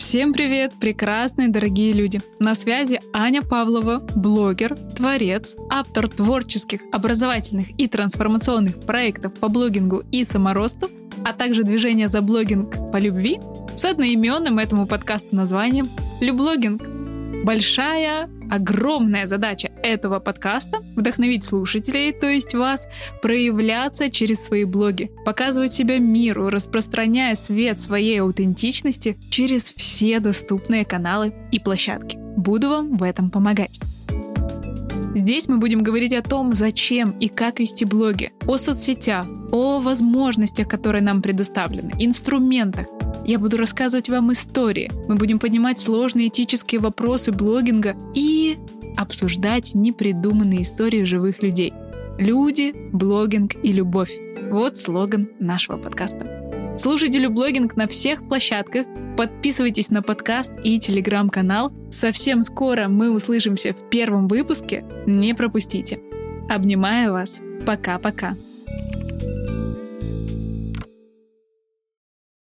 Всем привет, прекрасные дорогие люди! На связи Аня Павлова, блогер, творец, автор творческих, образовательных и трансформационных проектов по блогингу и саморосту, а также движение за блогинг по любви с одноименным этому подкасту названием «Люблогинг». Большая, огромная задача этого подкаста — вдохновить слушателей, то есть вас, проявляться через свои блоги, показывать себя миру, распространяя свет своей аутентичности через все доступные каналы и площадки. Буду вам в этом помогать. Здесь мы будем говорить о том, зачем и как вести блоги, о соцсетях, о возможностях, которые нам предоставлены, инструментах, я буду рассказывать вам истории. Мы будем поднимать сложные этические вопросы блогинга и обсуждать непридуманные истории живых людей. Люди, блогинг и любовь. Вот слоган нашего подкаста. Слушайте Люблогинг на всех площадках, подписывайтесь на подкаст и телеграм-канал. Совсем скоро мы услышимся в первом выпуске. Не пропустите. Обнимаю вас. Пока-пока.